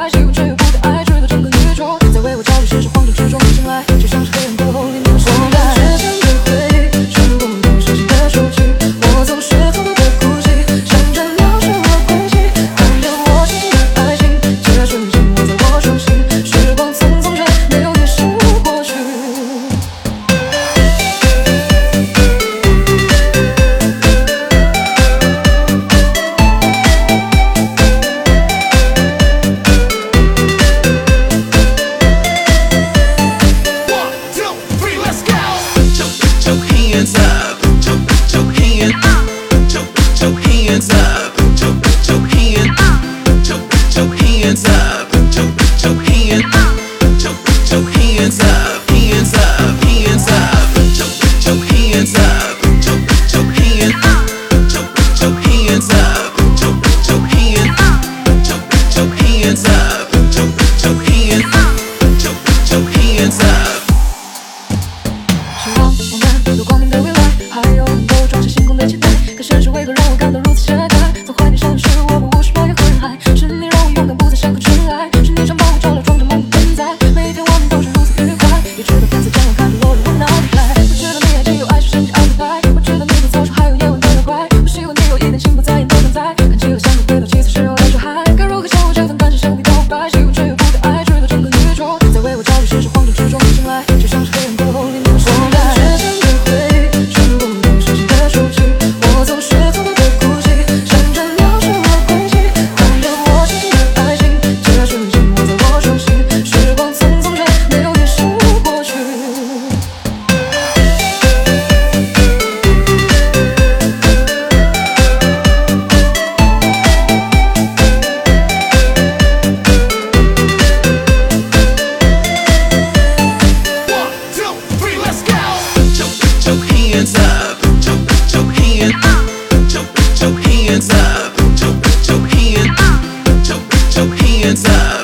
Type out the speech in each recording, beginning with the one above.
I 不追的期待，可现实为何让我感到如此懈怠？在怀念少年时，我们无需多也很嗨，是你让我勇敢，不再像个尘埃，是你常帮我照亮，装着梦的天才。每一天我们都是如此愉快，也知道粉丝将要看着落入我脑海。我知道你爱只有爱是神经奥特派，我知道你的早熟还有夜晚的妖怪，我希望你有一点心不在焉的存在，看起来像个回到七岁时候的小孩。该如何向我这份感情向你告白？希望却又不敢爱，直到整个宇宙在为我焦虑，世事你是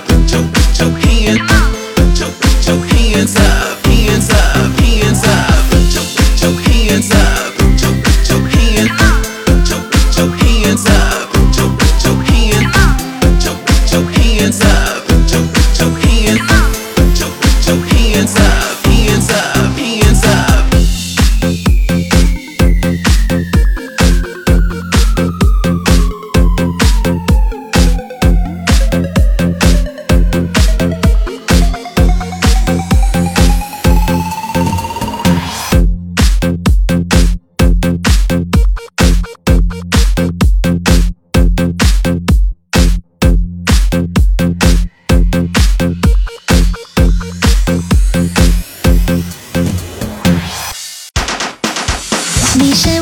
station.